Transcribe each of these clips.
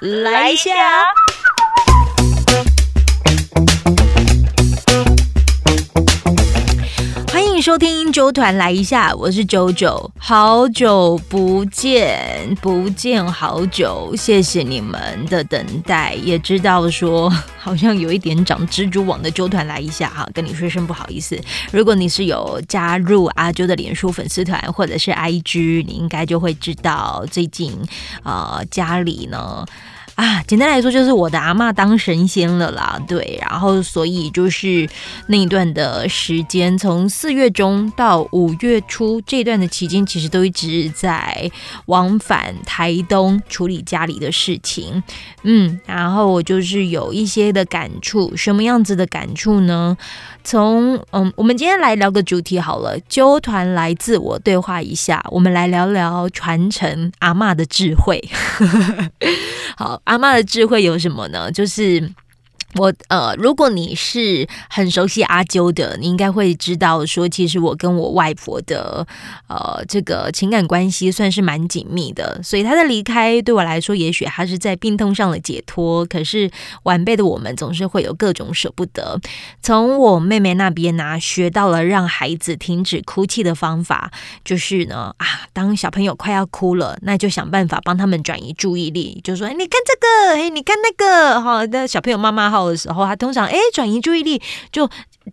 来一下。收听九团来一下，我是九九，好久不见，不见好久，谢谢你们的等待，也知道说好像有一点长蜘蛛网的九团来一下哈，跟你说声不好意思。如果你是有加入阿啾的脸书粉丝团或者是 IG，你应该就会知道最近呃家里呢。啊，简单来说就是我的阿妈当神仙了啦，对，然后所以就是那一段的时间，从四月中到五月初这段的期间，其实都一直在往返台东处理家里的事情，嗯，然后我就是有一些的感触，什么样子的感触呢？从嗯，我们今天来聊个主题好了，纠团来自我对话一下，我们来聊聊传承阿妈的智慧。好，阿妈的智慧有什么呢？就是。我呃，如果你是很熟悉阿啾的，你应该会知道说，其实我跟我外婆的呃这个情感关系算是蛮紧密的。所以她的离开对我来说，也许她是在病痛上的解脱。可是晚辈的我们总是会有各种舍不得。从我妹妹那边呢，学到了让孩子停止哭泣的方法，就是呢啊，当小朋友快要哭了，那就想办法帮他们转移注意力，就说你看这个，哎，你看那个，哈，那小朋友妈妈哈。的时候，他通常哎转移注意力，就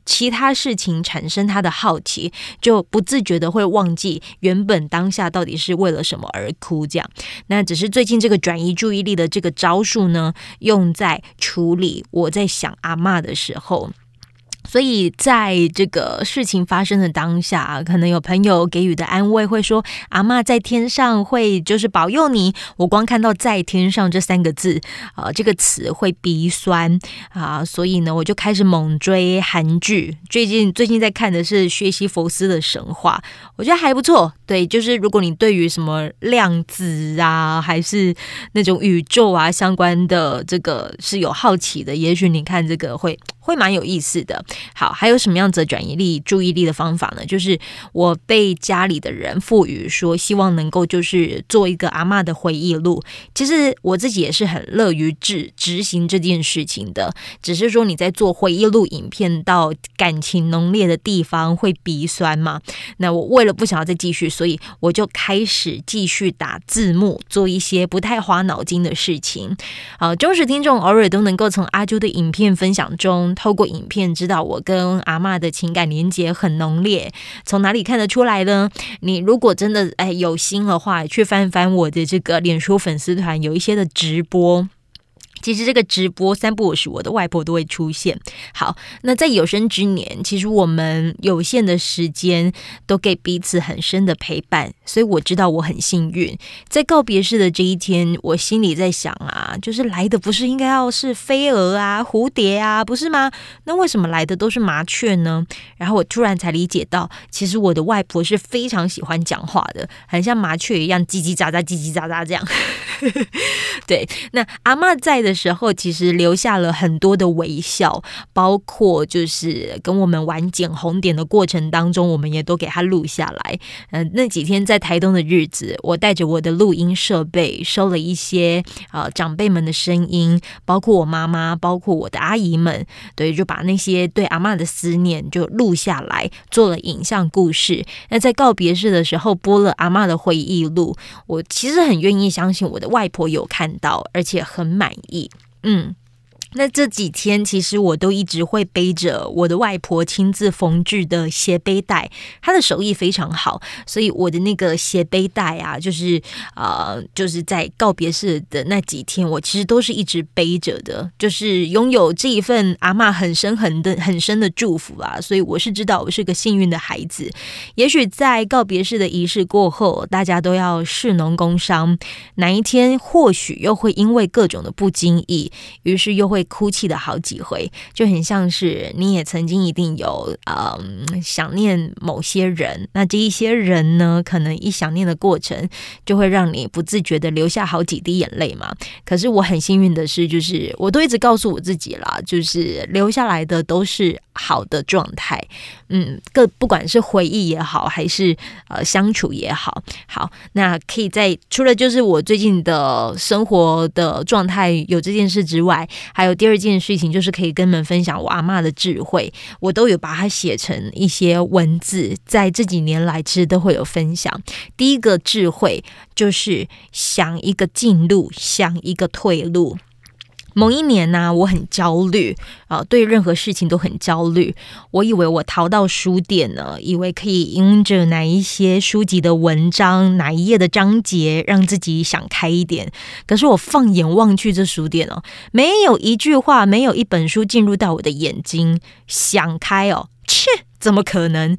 其他事情产生他的好奇，就不自觉的会忘记原本当下到底是为了什么而哭。这样，那只是最近这个转移注意力的这个招数呢，用在处理我在想阿妈的时候。所以，在这个事情发生的当下，可能有朋友给予的安慰会说：“阿妈在天上会就是保佑你。”我光看到“在天上”这三个字，啊，这个词会鼻酸啊，所以呢，我就开始猛追韩剧。最近最近在看的是学习佛斯的神话，我觉得还不错。对，就是如果你对于什么量子啊，还是那种宇宙啊相关的这个是有好奇的，也许你看这个会。会蛮有意思的。好，还有什么样子转移力、注意力的方法呢？就是我被家里的人赋予说，希望能够就是做一个阿妈的回忆录。其实我自己也是很乐于执执行这件事情的。只是说你在做回忆录影片到感情浓烈的地方会鼻酸嘛？那我为了不想要再继续，所以我就开始继续打字幕，做一些不太花脑筋的事情。啊，忠实听众偶尔都能够从阿啾的影片分享中。透过影片知道我跟阿妈的情感连接很浓烈，从哪里看得出来呢？你如果真的哎有心的话，去翻翻我的这个脸书粉丝团，有一些的直播。其实这个直播三不五时，我的外婆都会出现。好，那在有生之年，其实我们有限的时间都给彼此很深的陪伴，所以我知道我很幸运。在告别式的这一天，我心里在想啊，就是来的不是应该要是飞蛾啊、蝴蝶啊，不是吗？那为什么来的都是麻雀呢？然后我突然才理解到，其实我的外婆是非常喜欢讲话的，很像麻雀一样叽叽喳喳、叽叽喳喳这样。对，那阿妈在的时候，其实留下了很多的微笑，包括就是跟我们玩捡红点的过程当中，我们也都给他录下来。嗯，那几天在台东的日子，我带着我的录音设备，收了一些呃长辈们的声音，包括我妈妈，包括我的阿姨们，对，就把那些对阿妈的思念就录下来，做了影像故事。那在告别式的时候，播了阿妈的回忆录，我其实很愿意相信我的。外婆有看到，而且很满意，嗯。那这几天，其实我都一直会背着我的外婆亲自缝制的斜背带，她的手艺非常好，所以我的那个斜背带啊，就是呃，就是在告别式的那几天，我其实都是一直背着的，就是拥有这一份阿妈很深很的很深的祝福啊，所以我是知道我是个幸运的孩子。也许在告别式的仪式过后，大家都要士农工商，哪一天或许又会因为各种的不经意，于是又会。会哭泣的好几回，就很像是你也曾经一定有嗯想念某些人，那这一些人呢，可能一想念的过程就会让你不自觉的流下好几滴眼泪嘛。可是我很幸运的是，就是我都一直告诉我自己啦，就是留下来的都是好的状态，嗯，各不管是回忆也好，还是呃相处也好，好，那可以在除了就是我最近的生活的状态有这件事之外，还有第二件事情就是可以跟你们分享我阿妈的智慧，我都有把它写成一些文字，在这几年来其实都会有分享。第一个智慧就是想一个进路，想一个退路。某一年呢，我很焦虑啊，对任何事情都很焦虑。我以为我逃到书店呢，以为可以因着哪一些书籍的文章、哪一页的章节，让自己想开一点。可是我放眼望去，这书店哦，没有一句话，没有一本书进入到我的眼睛，想开哦，切。怎么可能？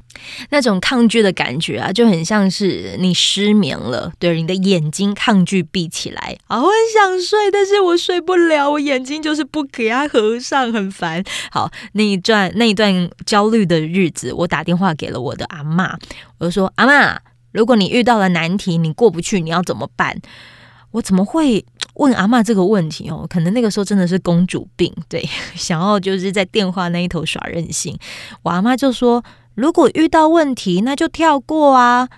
那种抗拒的感觉啊，就很像是你失眠了，对，你的眼睛抗拒闭起来啊，我很想睡，但是我睡不了，我眼睛就是不给它合上，很烦。好，那一段那一段焦虑的日子，我打电话给了我的阿妈，我就说：“阿妈，如果你遇到了难题，你过不去，你要怎么办？”我怎么会问阿妈这个问题哦？可能那个时候真的是公主病，对，想要就是在电话那一头耍任性。我阿妈就说：“如果遇到问题，那就跳过啊。”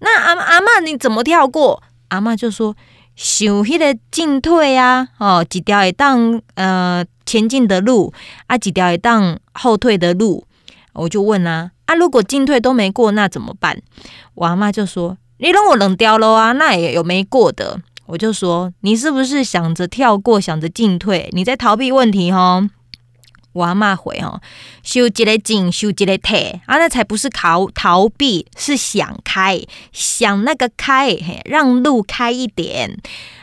那阿阿妈你怎么跳过？阿妈就说：“想迄个进退啊，哦，几条一档呃前进的路啊，几条一档后退的路。”我就问啊啊，如果进退都没过，那怎么办？我阿妈就说：“你让我冷掉了啊，那也有没过的。”我就说，你是不是想着跳过，想着进退？你在逃避问题哈？我阿妈回哦，修几个进，修几个退啊，那才不是逃逃避，是想开，想那个开，嘿，让路开一点。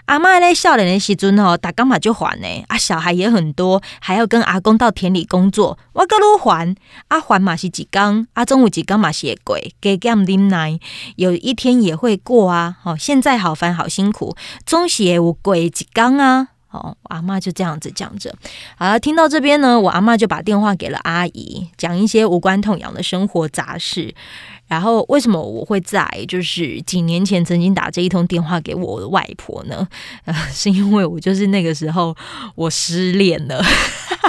阿妈咧少年的时阵吼，打刚嘛就还呢，啊，小孩也很多，还要跟阿公到田里工作，我个路还，啊还嘛是几缸，啊中午几缸嘛是鬼，给减啉奶，有一天也会过啊，哦，现在好烦好辛苦，总是会有过几缸啊，哦，我阿妈就这样子讲着，好了，听到这边呢，我阿妈就把电话给了阿姨，讲一些无关痛痒的生活杂事。然后为什么我会在就是几年前曾经打这一通电话给我的外婆呢？呃，是因为我就是那个时候我失恋了，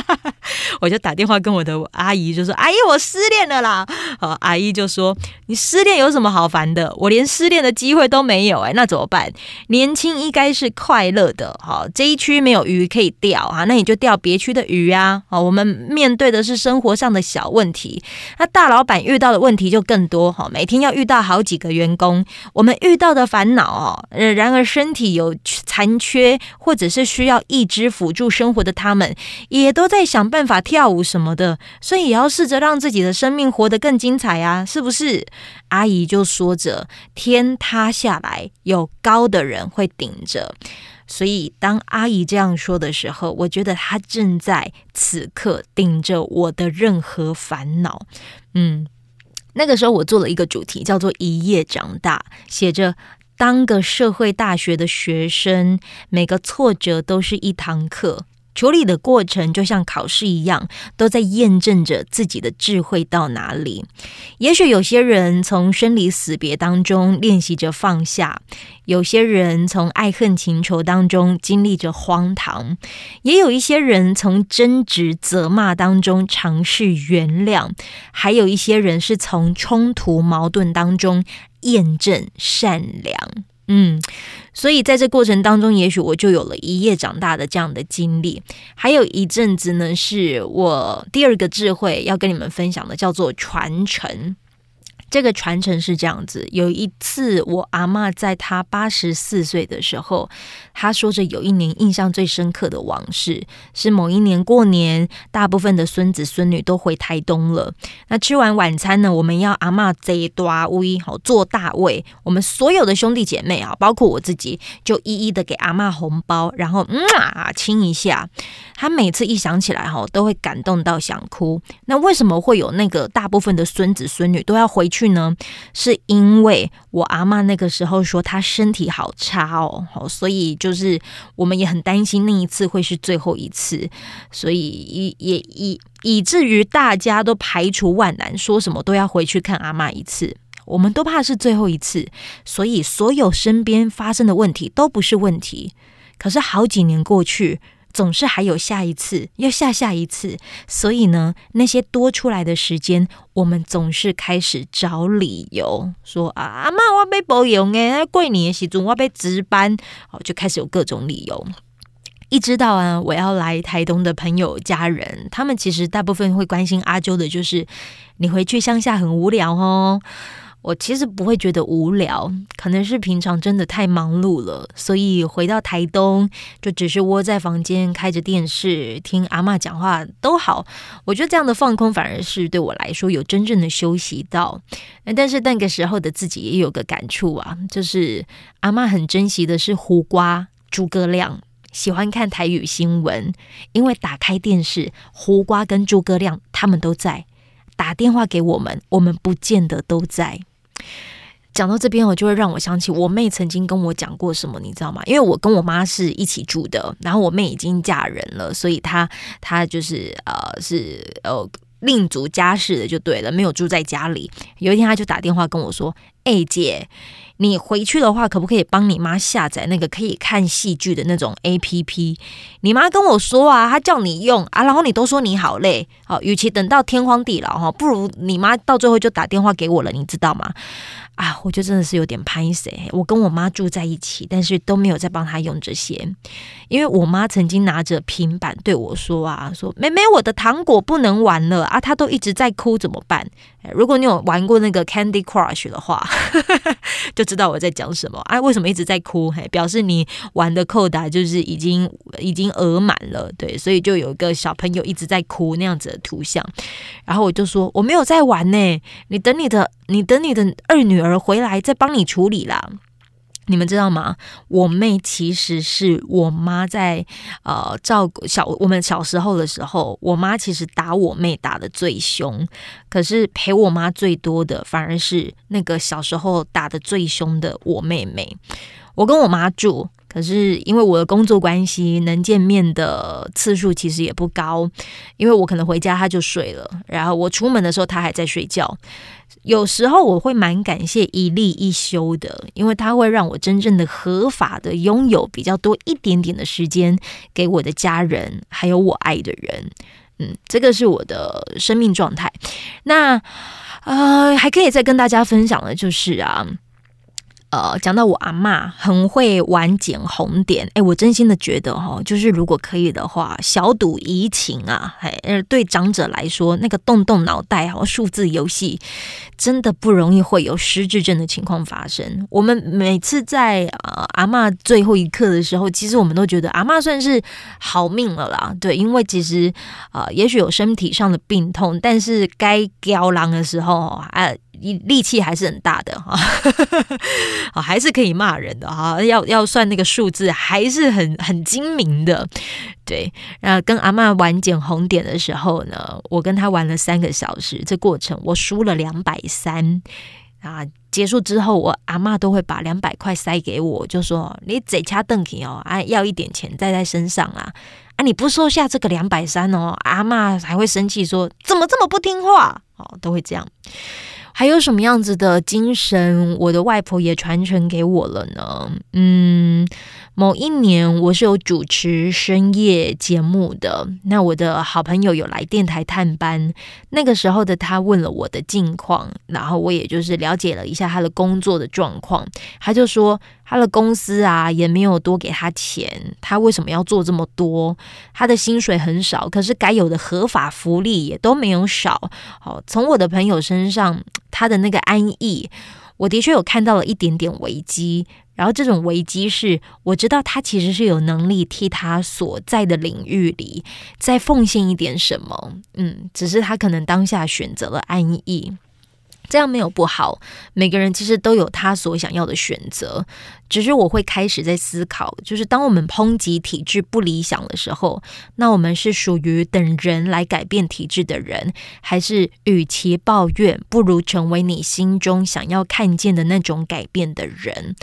我就打电话跟我的阿姨就说：“阿姨，我失恋了啦！”好，阿姨就说：“你失恋有什么好烦的？我连失恋的机会都没有哎，那怎么办？年轻应该是快乐的，好，这一区没有鱼可以钓啊，那你就钓别区的鱼啊！好，我们面对的是生活上的小问题，那大老板遇到的问题就更多。”好，每天要遇到好几个员工，我们遇到的烦恼哦，然而身体有残缺，或者是需要一支辅助生活的他们，也都在想办法跳舞什么的，所以也要试着让自己的生命活得更精彩啊，是不是？阿姨就说着，天塌下来有高的人会顶着，所以当阿姨这样说的时候，我觉得她正在此刻顶着我的任何烦恼，嗯。那个时候，我做了一个主题，叫做“一夜长大”，写着“当个社会大学的学生，每个挫折都是一堂课。”处理的过程就像考试一样，都在验证着自己的智慧到哪里。也许有些人从生离死别当中练习着放下，有些人从爱恨情仇当中经历着荒唐，也有一些人从争执责骂当中尝试原谅，还有一些人是从冲突矛盾当中验证善良。嗯。所以在这过程当中，也许我就有了一夜长大的这样的经历。还有一阵子呢，是我第二个智慧要跟你们分享的，叫做传承。这个传承是这样子：有一次，我阿妈在她八十四岁的时候，她说着有一年印象最深刻的往事，是某一年过年，大部分的孙子孙女都回台东了。那吃完晚餐呢，我们要阿妈这大位好做大位，我们所有的兄弟姐妹啊，包括我自己，就一一的给阿妈红包，然后嗯啊亲一下。他每次一想起来哈，都会感动到想哭。那为什么会有那个大部分的孙子孙女都要回去？呢？是因为我阿妈那个时候说她身体好差哦，所以就是我们也很担心那一次会是最后一次，所以也以以至于大家都排除万难，说什么都要回去看阿妈一次。我们都怕是最后一次，所以所有身边发生的问题都不是问题。可是好几年过去。总是还有下一次，要下下一次，所以呢，那些多出来的时间，我们总是开始找理由，说啊，阿妈我被保养诶，过年的时阵我被值班，哦，就开始有各种理由。一知道啊，我要来台东的朋友家人，他们其实大部分会关心阿周的，就是你回去乡下很无聊哦。我其实不会觉得无聊，可能是平常真的太忙碌了，所以回到台东就只是窝在房间开着电视听阿妈讲话都好。我觉得这样的放空反而是对我来说有真正的休息到。但是那个时候的自己也有个感触啊，就是阿妈很珍惜的是胡瓜诸葛亮，喜欢看台语新闻，因为打开电视，胡瓜跟诸葛亮他们都在打电话给我们，我们不见得都在。讲到这边，我就会让我想起我妹曾经跟我讲过什么，你知道吗？因为我跟我妈是一起住的，然后我妹已经嫁人了，所以她她就是呃是呃另组家室的就对了，没有住在家里。有一天，她就打电话跟我说：“哎姐。”你回去的话，可不可以帮你妈下载那个可以看戏剧的那种 A P P？你妈跟我说啊，她叫你用啊，然后你都说你好累，好，与其等到天荒地老哈，不如你妈到最后就打电话给我了，你知道吗？啊，我就真的是有点拍谁，我跟我妈住在一起，但是都没有在帮她用这些，因为我妈曾经拿着平板对我说啊，说妹妹，我的糖果不能玩了啊，她都一直在哭，怎么办？如果你有玩过那个 Candy Crush 的话，就知道我在讲什么啊？为什么一直在哭？嘿，表示你玩的扣打就是已经已经额满了，对，所以就有一个小朋友一直在哭那样子的图像。然后我就说我没有在玩呢，你等你的，你等你的二女儿回来再帮你处理啦。你们知道吗？我妹其实是我妈在呃照顾小我们小时候的时候，我妈其实打我妹打的最凶，可是陪我妈最多的反而是那个小时候打的最凶的我妹妹。我跟我妈住。可是因为我的工作关系，能见面的次数其实也不高。因为我可能回家他就睡了，然后我出门的时候他还在睡觉。有时候我会蛮感谢一例一休的，因为他会让我真正的合法的拥有比较多一点点的时间给我的家人，还有我爱的人。嗯，这个是我的生命状态。那呃，还可以再跟大家分享的就是啊。呃，讲到我阿妈很会玩捡红点，哎，我真心的觉得哈，就是如果可以的话，小赌怡情啊，哎，对长者来说，那个动动脑袋哈，数字游戏真的不容易会有失智症的情况发生。我们每次在呃阿妈最后一刻的时候，其实我们都觉得阿妈算是好命了啦，对，因为其实呃，也许有身体上的病痛，但是该飙狼的时候啊。力气还是很大的哈，啊，还是可以骂人的哈。要要算那个数字，还是很很精明的。对，那跟阿妈玩捡红点的时候呢，我跟他玩了三个小时，这过程我输了两百三啊。结束之后，我阿妈都会把两百块塞给我，就说你嘴掐邓肯哦，啊，要一点钱带在身上啊，啊，你不收下这个两百三哦，阿妈还会生气说怎么这么不听话哦，都会这样。还有什么样子的精神，我的外婆也传承给我了呢？嗯。某一年，我是有主持深夜节目的。那我的好朋友有来电台探班，那个时候的他问了我的近况，然后我也就是了解了一下他的工作的状况。他就说他的公司啊也没有多给他钱，他为什么要做这么多？他的薪水很少，可是该有的合法福利也都没有少。好，从我的朋友身上，他的那个安逸，我的确有看到了一点点危机。然后这种危机是，我知道他其实是有能力替他所在的领域里再奉献一点什么，嗯，只是他可能当下选择了安逸。这样没有不好，每个人其实都有他所想要的选择。只是我会开始在思考，就是当我们抨击体制不理想的时候，那我们是属于等人来改变体制的人，还是与其抱怨，不如成为你心中想要看见的那种改变的人？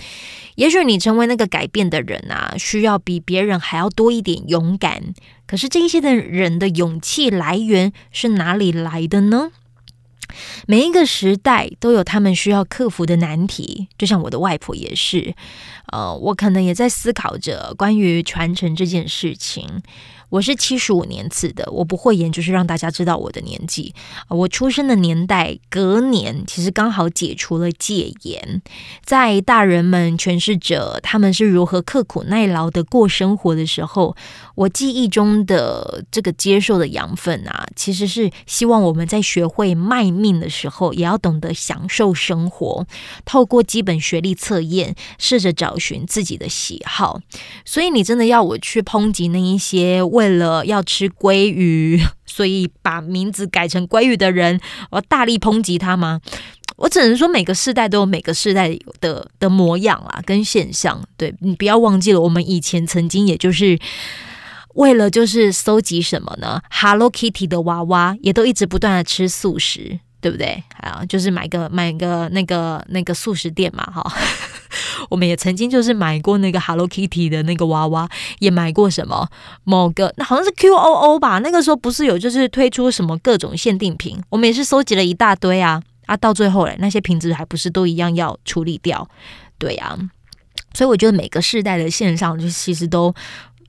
也许你成为那个改变的人啊，需要比别人还要多一点勇敢。可是这些的人的勇气来源是哪里来的呢？每一个时代都有他们需要克服的难题，就像我的外婆也是。呃，我可能也在思考着关于传承这件事情。我是七十五年次的，我不会言，就是让大家知道我的年纪。我出生的年代隔年，其实刚好解除了戒严，在大人们诠释着他们是如何刻苦耐劳的过生活的时候，我记忆中的这个接受的养分啊，其实是希望我们在学会卖命的时候，也要懂得享受生活，透过基本学历测验，试着找寻自己的喜好。所以，你真的要我去抨击那一些为为了要吃鲑鱼，所以把名字改成鲑鱼的人，我要大力抨击他吗？我只能说每个世代都有每个世代的的模样啦，跟现象。对你不要忘记了，我们以前曾经也就是为了就是搜集什么呢？Hello Kitty 的娃娃，也都一直不断的吃素食，对不对？啊，就是买个买个那个那个素食店嘛，哈。我们也曾经就是买过那个 Hello Kitty 的那个娃娃，也买过什么某个那好像是 QOO 吧。那个时候不是有就是推出什么各种限定品，我们也是收集了一大堆啊啊！到最后嘞，那些瓶子还不是都一样要处理掉？对呀，所以我觉得每个世代的线上就其实都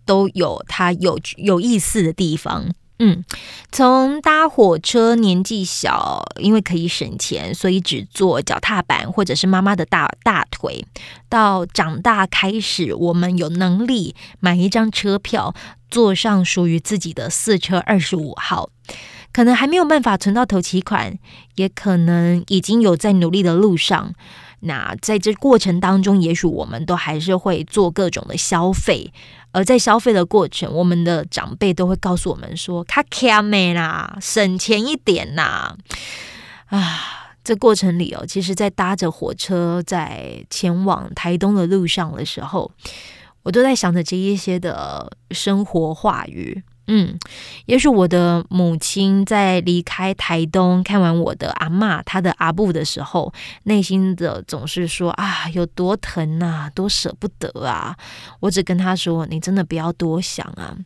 都有它有有意思的地方。嗯，从搭火车年纪小，因为可以省钱，所以只坐脚踏板或者是妈妈的大大腿，到长大开始，我们有能力买一张车票，坐上属于自己的四车二十五号，可能还没有办法存到头期款，也可能已经有在努力的路上。那在这过程当中，也许我们都还是会做各种的消费，而在消费的过程，我们的长辈都会告诉我们说：“卡卡美啦，省钱一点呐。”啊，这过程里哦，其实，在搭着火车在前往台东的路上的时候，我都在想着这一些的生活话语。嗯，也许我的母亲在离开台东看完我的阿妈她的阿布的时候，内心的总是说啊，有多疼啊，多舍不得啊。我只跟她说，你真的不要多想啊。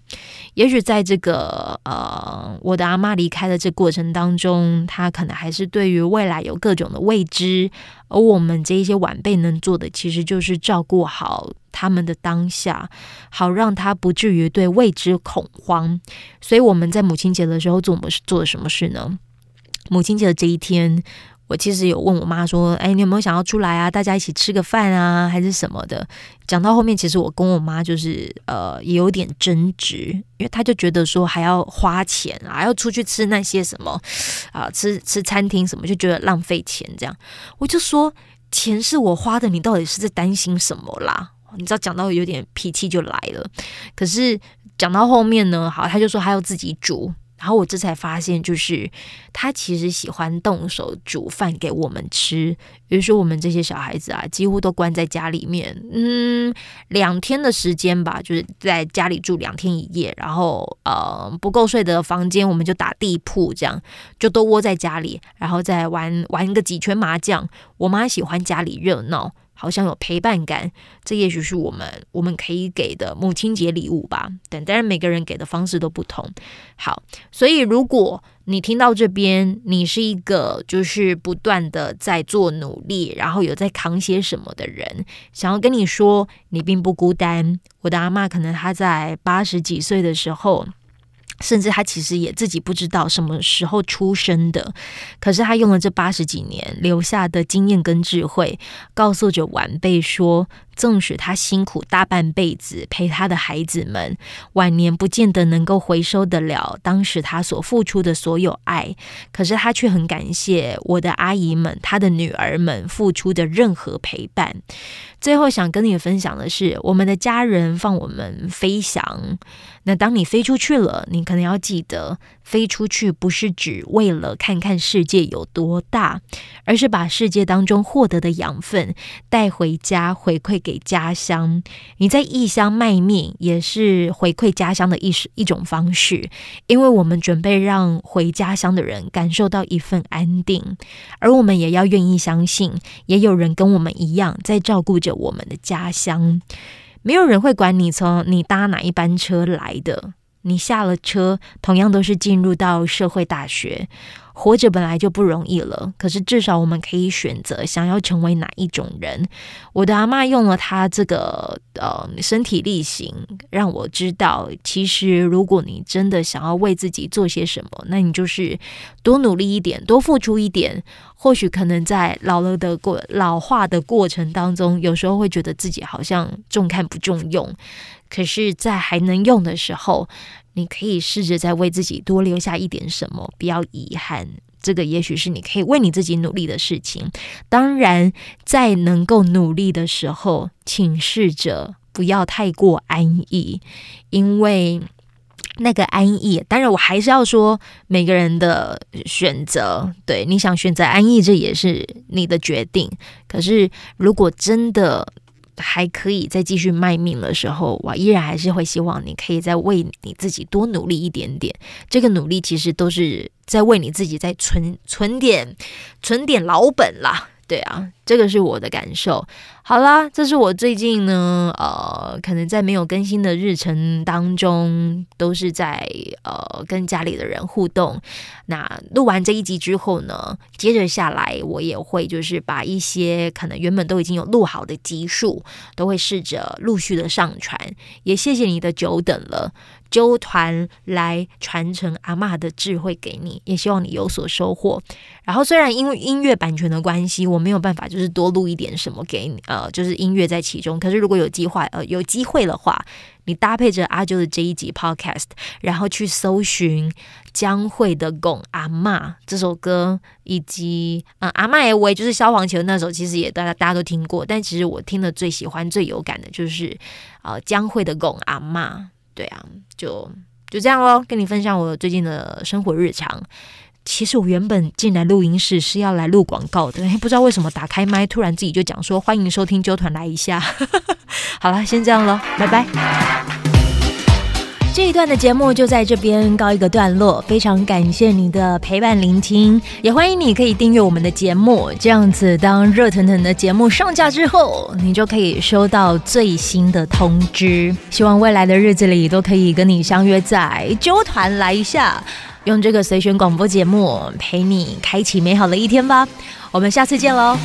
也许在这个呃，我的阿妈离开的这过程当中，她可能还是对于未来有各种的未知。而我们这一些晚辈能做的，其实就是照顾好他们的当下，好让他不至于对未知恐慌。所以我们在母亲节的时候做么做了什么事呢？母亲节的这一天。我其实有问我妈说：“哎，你有没有想要出来啊？大家一起吃个饭啊，还是什么的？”讲到后面，其实我跟我妈就是呃，也有点争执，因为她就觉得说还要花钱啊，要出去吃那些什么啊，吃吃餐厅什么，就觉得浪费钱。这样，我就说钱是我花的，你到底是在担心什么啦？你知道，讲到有点脾气就来了。可是讲到后面呢，好，他就说他要自己煮。然后我这才发现，就是他其实喜欢动手煮饭给我们吃。比如说，我们这些小孩子啊，几乎都关在家里面，嗯，两天的时间吧，就是在家里住两天一夜。然后，呃，不够睡的房间，我们就打地铺，这样就都窝在家里，然后再玩玩个几圈麻将。我妈喜欢家里热闹。好像有陪伴感，这也许是我们我们可以给的母亲节礼物吧。但当然，每个人给的方式都不同。好，所以如果你听到这边，你是一个就是不断的在做努力，然后有在扛些什么的人，想要跟你说，你并不孤单。我的阿妈可能她在八十几岁的时候。甚至他其实也自己不知道什么时候出生的，可是他用了这八十几年留下的经验跟智慧，告诉着晚辈说：纵使他辛苦大半辈子陪他的孩子们，晚年不见得能够回收得了当时他所付出的所有爱，可是他却很感谢我的阿姨们、他的女儿们付出的任何陪伴。最后想跟你分享的是，我们的家人放我们飞翔。那当你飞出去了，你可能要记得，飞出去不是只为了看看世界有多大，而是把世界当中获得的养分带回家，回馈给家乡。你在异乡卖命，也是回馈家乡的一一种方式，因为我们准备让回家乡的人感受到一份安定，而我们也要愿意相信，也有人跟我们一样在照顾着我们的家乡。没有人会管你从你搭哪一班车来的，你下了车，同样都是进入到社会大学。活着本来就不容易了，可是至少我们可以选择想要成为哪一种人。我的阿妈用了她这个呃身体力行，让我知道，其实如果你真的想要为自己做些什么，那你就是多努力一点，多付出一点。或许可能在老了的过老化的过程当中，有时候会觉得自己好像重看不重用，可是，在还能用的时候。你可以试着再为自己多留下一点什么，不要遗憾。这个也许是你可以为你自己努力的事情。当然，在能够努力的时候，请试着不要太过安逸，因为那个安逸。当然，我还是要说每个人的选择。对，你想选择安逸，这也是你的决定。可是，如果真的，还可以再继续卖命的时候，我依然还是会希望你可以再为你自己多努力一点点。这个努力其实都是在为你自己在存存点存点老本啦。对啊，这个是我的感受。好啦，这是我最近呢，呃，可能在没有更新的日程当中，都是在呃跟家里的人互动。那录完这一集之后呢，接着下来我也会就是把一些可能原本都已经有录好的集数，都会试着陆续的上传。也谢谢你的久等了。纠团来传承阿妈的智慧给你，也希望你有所收获。然后虽然因为音乐版权的关系，我没有办法就就是多录一点什么给你，呃，就是音乐在其中。可是如果有机会，呃，有机会的话，你搭配着阿啾的这一集 Podcast，然后去搜寻江蕙的《拱阿妈》这首歌，以及呃阿妈也为就是消防球那首，其实也大家大家都听过。但其实我听的最喜欢、最有感的就是呃江蕙的《拱阿妈》。对啊，就就这样喽，跟你分享我最近的生活日常。其实我原本进来录音室是要来录广告的，不知道为什么打开麦，突然自己就讲说欢迎收听纠团来一下。好了，先这样喽，拜拜。这一段的节目就在这边告一个段落，非常感谢你的陪伴聆听，也欢迎你可以订阅我们的节目，这样子当热腾腾的节目上架之后，你就可以收到最新的通知。希望未来的日子里都可以跟你相约在纠团来一下，用这个随选广播节目陪你开启美好的一天吧。我们下次见喽。